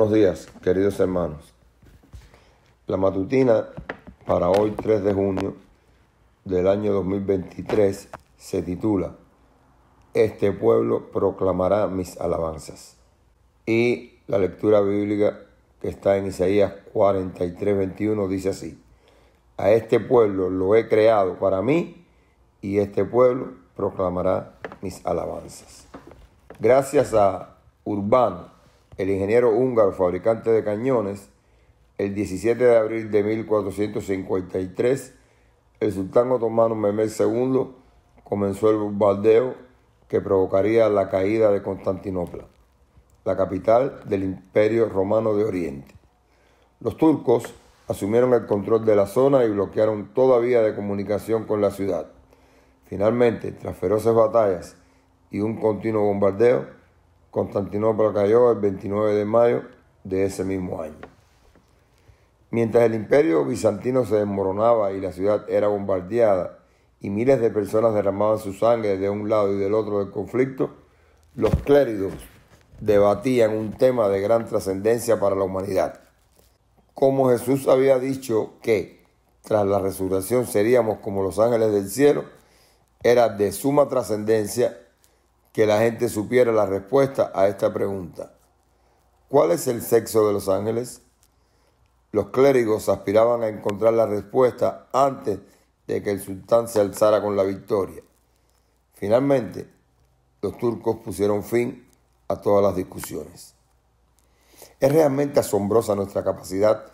Buenos días, queridos hermanos. La matutina para hoy 3 de junio del año 2023 se titula Este pueblo proclamará mis alabanzas. Y la lectura bíblica que está en Isaías 43, 21 dice así, A este pueblo lo he creado para mí y este pueblo proclamará mis alabanzas. Gracias a Urbano, el ingeniero húngaro fabricante de cañones, el 17 de abril de 1453, el sultán otomano Mehmed II comenzó el bombardeo que provocaría la caída de Constantinopla, la capital del Imperio Romano de Oriente. Los turcos asumieron el control de la zona y bloquearon toda vía de comunicación con la ciudad. Finalmente, tras feroces batallas y un continuo bombardeo, Constantinopla cayó el 29 de mayo de ese mismo año. Mientras el imperio bizantino se desmoronaba y la ciudad era bombardeada y miles de personas derramaban su sangre de un lado y del otro del conflicto, los clérigos debatían un tema de gran trascendencia para la humanidad. Como Jesús había dicho que tras la resurrección seríamos como los ángeles del cielo, era de suma trascendencia que la gente supiera la respuesta a esta pregunta. ¿Cuál es el sexo de los ángeles? Los clérigos aspiraban a encontrar la respuesta antes de que el sultán se alzara con la victoria. Finalmente, los turcos pusieron fin a todas las discusiones. Es realmente asombrosa nuestra capacidad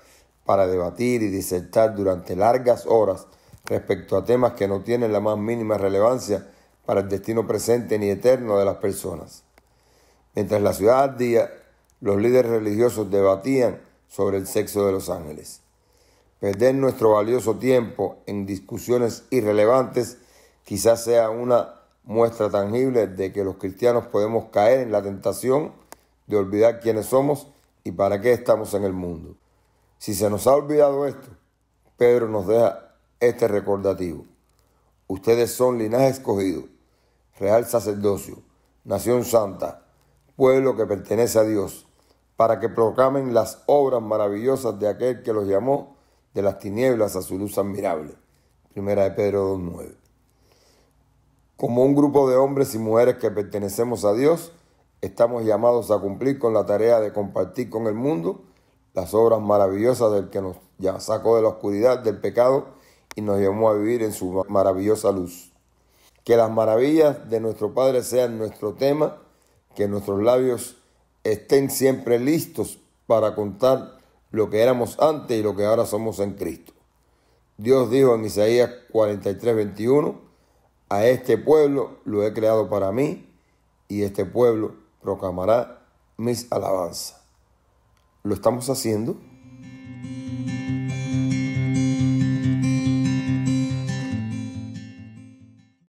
para debatir y disertar durante largas horas respecto a temas que no tienen la más mínima relevancia para el destino presente ni eterno de las personas. Mientras la ciudad ardía, los líderes religiosos debatían sobre el sexo de los ángeles. Perder nuestro valioso tiempo en discusiones irrelevantes quizás sea una muestra tangible de que los cristianos podemos caer en la tentación de olvidar quiénes somos y para qué estamos en el mundo. Si se nos ha olvidado esto, Pedro nos deja este recordativo. Ustedes son linaje escogido real sacerdocio, nación santa, pueblo que pertenece a Dios, para que proclamen las obras maravillosas de aquel que los llamó de las tinieblas a su luz admirable. Primera de Pedro 2.9. Como un grupo de hombres y mujeres que pertenecemos a Dios, estamos llamados a cumplir con la tarea de compartir con el mundo las obras maravillosas del que nos sacó de la oscuridad del pecado y nos llamó a vivir en su maravillosa luz. Que las maravillas de nuestro Padre sean nuestro tema, que nuestros labios estén siempre listos para contar lo que éramos antes y lo que ahora somos en Cristo. Dios dijo en Isaías 43, 21, a este pueblo lo he creado para mí y este pueblo proclamará mis alabanzas. ¿Lo estamos haciendo?